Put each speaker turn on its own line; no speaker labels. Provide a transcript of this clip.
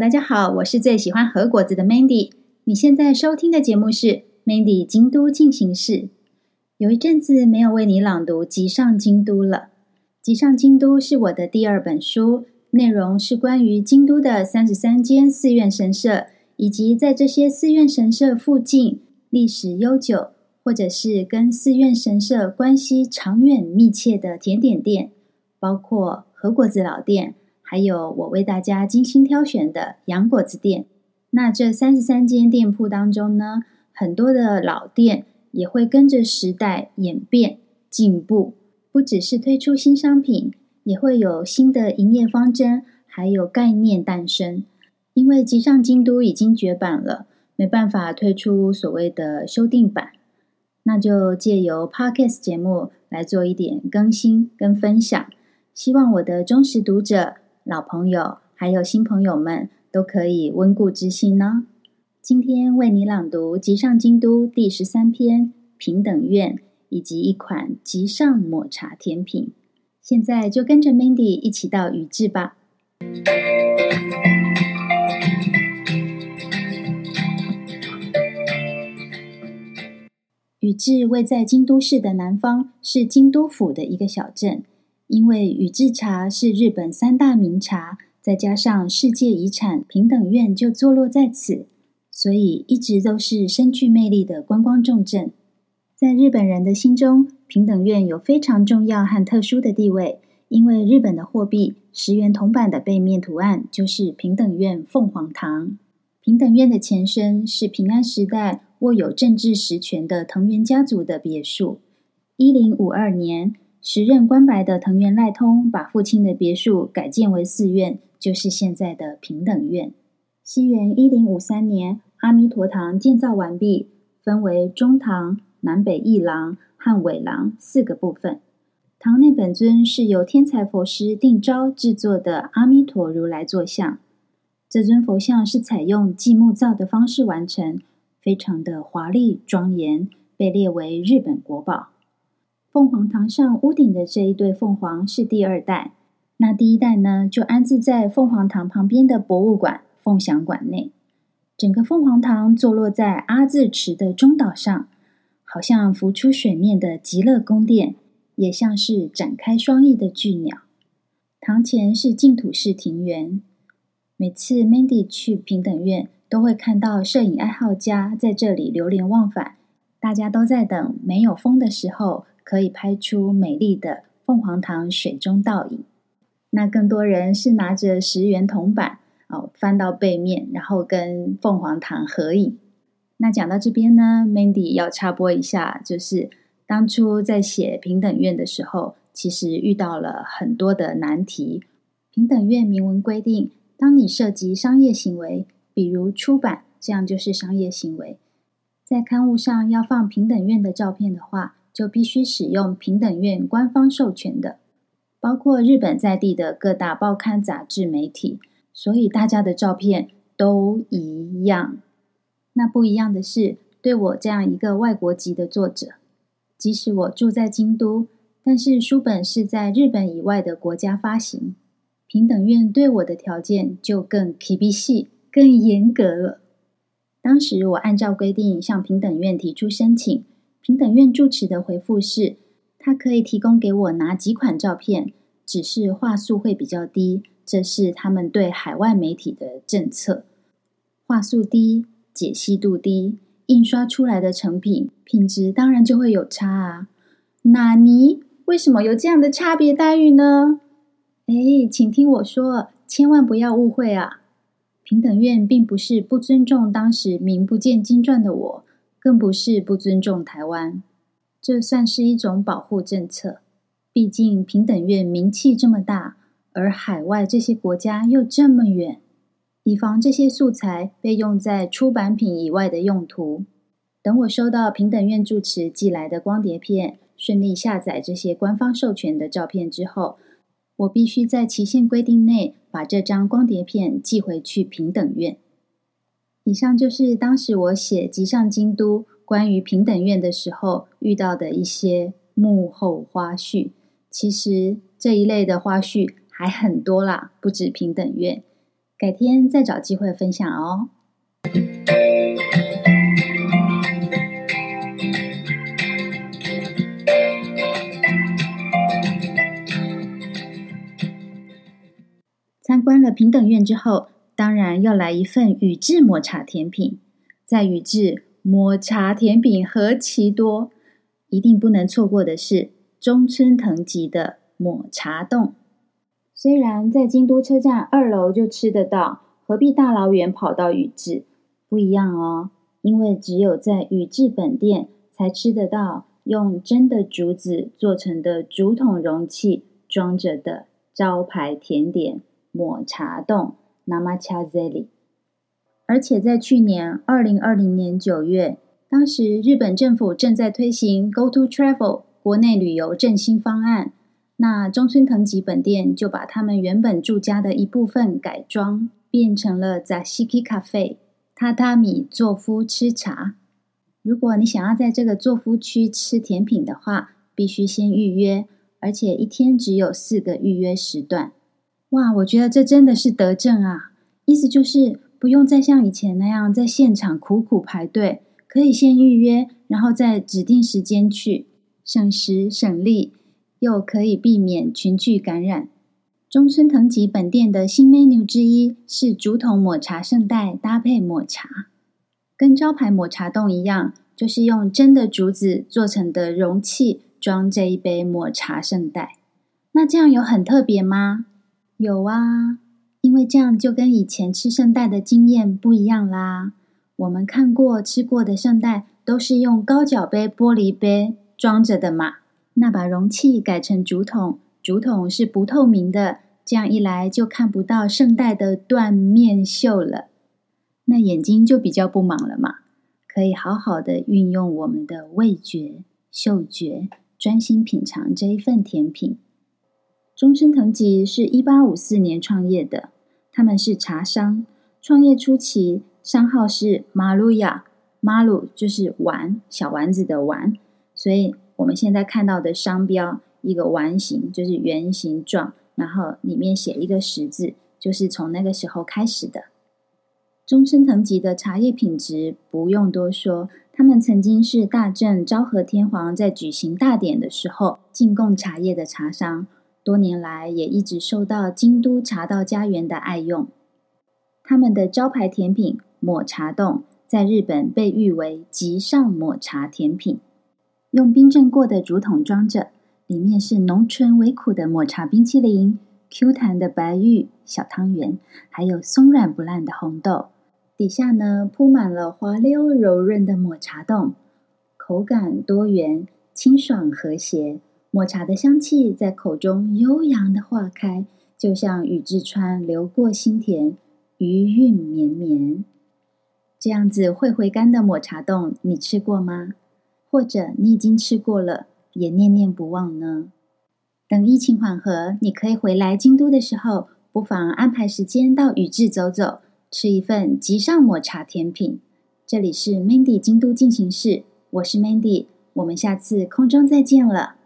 大家好，我是最喜欢和果子的 Mandy。你现在收听的节目是《Mandy 京都进行式》。有一阵子没有为你朗读《集上京都》了，《集上京都》是我的第二本书，内容是关于京都的三十三间寺院神社，以及在这些寺院神社附近历史悠久，或者是跟寺院神社关系长远密切的甜点店，包括和果子老店。还有我为大家精心挑选的洋果子店。那这三十三间店铺当中呢，很多的老店也会跟着时代演变进步，不只是推出新商品，也会有新的营业方针，还有概念诞生。因为集上京都已经绝版了，没办法推出所谓的修订版，那就借由 Podcast 节目来做一点更新跟分享，希望我的忠实读者。老朋友，还有新朋友们都可以温故知新呢。今天为你朗读《集上京都》第十三篇平等院，以及一款吉上抹茶甜品。现在就跟着 Mandy 一起到宇治吧。宇治位在京都市的南方，是京都府的一个小镇。因为宇治茶是日本三大名茶，再加上世界遗产平等院就坐落在此，所以一直都是深具魅力的观光重镇。在日本人的心中，平等院有非常重要和特殊的地位，因为日本的货币十元铜板的背面图案就是平等院凤凰堂。平等院的前身是平安时代握有政治实权的藤原家族的别墅。一零五二年。时任关白的藤原赖通把父亲的别墅改建为寺院，就是现在的平等院。西元一零五三年，阿弥陀堂建造完毕，分为中堂、南北翼廊和尾廊四个部分。堂内本尊是由天才佛师定昭制作的阿弥陀如来坐像，这尊佛像是采用继木造的方式完成，非常的华丽庄严，被列为日本国宝。凤凰堂上屋顶的这一对凤凰是第二代，那第一代呢，就安置在凤凰堂旁边的博物馆凤翔馆内。整个凤凰堂坐落在阿字池的中岛上，好像浮出水面的极乐宫殿，也像是展开双翼的巨鸟。堂前是净土式庭园，每次 Mandy 去平等院，都会看到摄影爱好家在这里流连忘返，大家都在等没有风的时候。可以拍出美丽的凤凰堂水中倒影。那更多人是拿着十元铜板哦，翻到背面，然后跟凤凰堂合影。那讲到这边呢，Mandy 要插播一下，就是当初在写平等院的时候，其实遇到了很多的难题。平等院明文规定，当你涉及商业行为，比如出版，这样就是商业行为，在刊物上要放平等院的照片的话。就必须使用平等院官方授权的，包括日本在地的各大报刊杂志媒体，所以大家的照片都一样。那不一样的是，对我这样一个外国籍的作者，即使我住在京都，但是书本是在日本以外的国家发行，平等院对我的条件就更厳しい、更严格了。当时我按照规定向平等院提出申请。平等院住持的回复是，他可以提供给我哪几款照片，只是画素会比较低，这是他们对海外媒体的政策。画素低，解析度低，印刷出来的成品品质当然就会有差啊。纳尼为什么有这样的差别待遇呢？哎，请听我说，千万不要误会啊！平等院并不是不尊重当时名不见经传的我。更不是不尊重台湾，这算是一种保护政策。毕竟平等院名气这么大，而海外这些国家又这么远，以防这些素材被用在出版品以外的用途。等我收到平等院住持寄来的光碟片，顺利下载这些官方授权的照片之后，我必须在期限规定内把这张光碟片寄回去平等院。以上就是当时我写《集上京都》关于平等院的时候遇到的一些幕后花絮。其实这一类的花絮还很多啦，不止平等院。改天再找机会分享哦。参观了平等院之后，当然要来一份宇治抹茶甜品。在宇治，抹茶甜品何其多，一定不能错过的是中村藤吉的抹茶冻。虽然在京都车站二楼就吃得到，何必大老远跑到宇治？不一样哦，因为只有在宇治本店才吃得到用真的竹子做成的竹筒容器装着的招牌甜点。抹茶冻 Namacha Zeli 而且在去年二零二零年九月，当时日本政府正在推行 Go To Travel 国内旅游振兴方案，那中村藤吉本店就把他们原本住家的一部分改装，变成了 Zashiki Cafe 榻榻米坐敷吃茶。如果你想要在这个坐敷区吃甜品的话，必须先预约，而且一天只有四个预约时段。哇，我觉得这真的是德政啊！意思就是不用再像以前那样在现场苦苦排队，可以先预约，然后在指定时间去，省时省力，又可以避免群聚感染。中村藤吉本店的新 menu 之一是竹筒抹茶圣代搭配抹茶，跟招牌抹茶冻一样，就是用真的竹子做成的容器装这一杯抹茶圣代。那这样有很特别吗？有啊，因为这样就跟以前吃圣代的经验不一样啦。我们看过吃过的圣代都是用高脚杯玻璃杯装着的嘛，那把容器改成竹筒，竹筒是不透明的，这样一来就看不到圣代的断面秀了，那眼睛就比较不忙了嘛，可以好好的运用我们的味觉、嗅觉，专心品尝这一份甜品。中村藤吉是一八五四年创业的，他们是茶商。创业初期，商号是马鲁亚，马鲁就是丸，小丸子的丸，所以我们现在看到的商标，一个丸形就是圆形状，然后里面写一个十字，就是从那个时候开始的。中村藤吉的茶叶品质不用多说，他们曾经是大正昭和天皇在举行大典的时候进贡茶叶的茶商。多年来也一直受到京都茶道家园的爱用。他们的招牌甜品抹茶冻在日本被誉为极上抹茶甜品，用冰镇过的竹筒装着，里面是浓醇微苦的抹茶冰淇淋、Q 弹的白玉小汤圆，还有松软不烂的红豆。底下呢铺满了滑溜柔润的抹茶冻，口感多元、清爽和谐。抹茶的香气在口中悠扬的化开，就像宇治川流过心田，余韵绵绵。这样子会回甘的抹茶冻，你吃过吗？或者你已经吃过了，也念念不忘呢？等疫情缓和，你可以回来京都的时候，不妨安排时间到宇治走走，吃一份极上抹茶甜品。这里是 Mandy 京都进行式，我是 Mandy，我们下次空中再见了。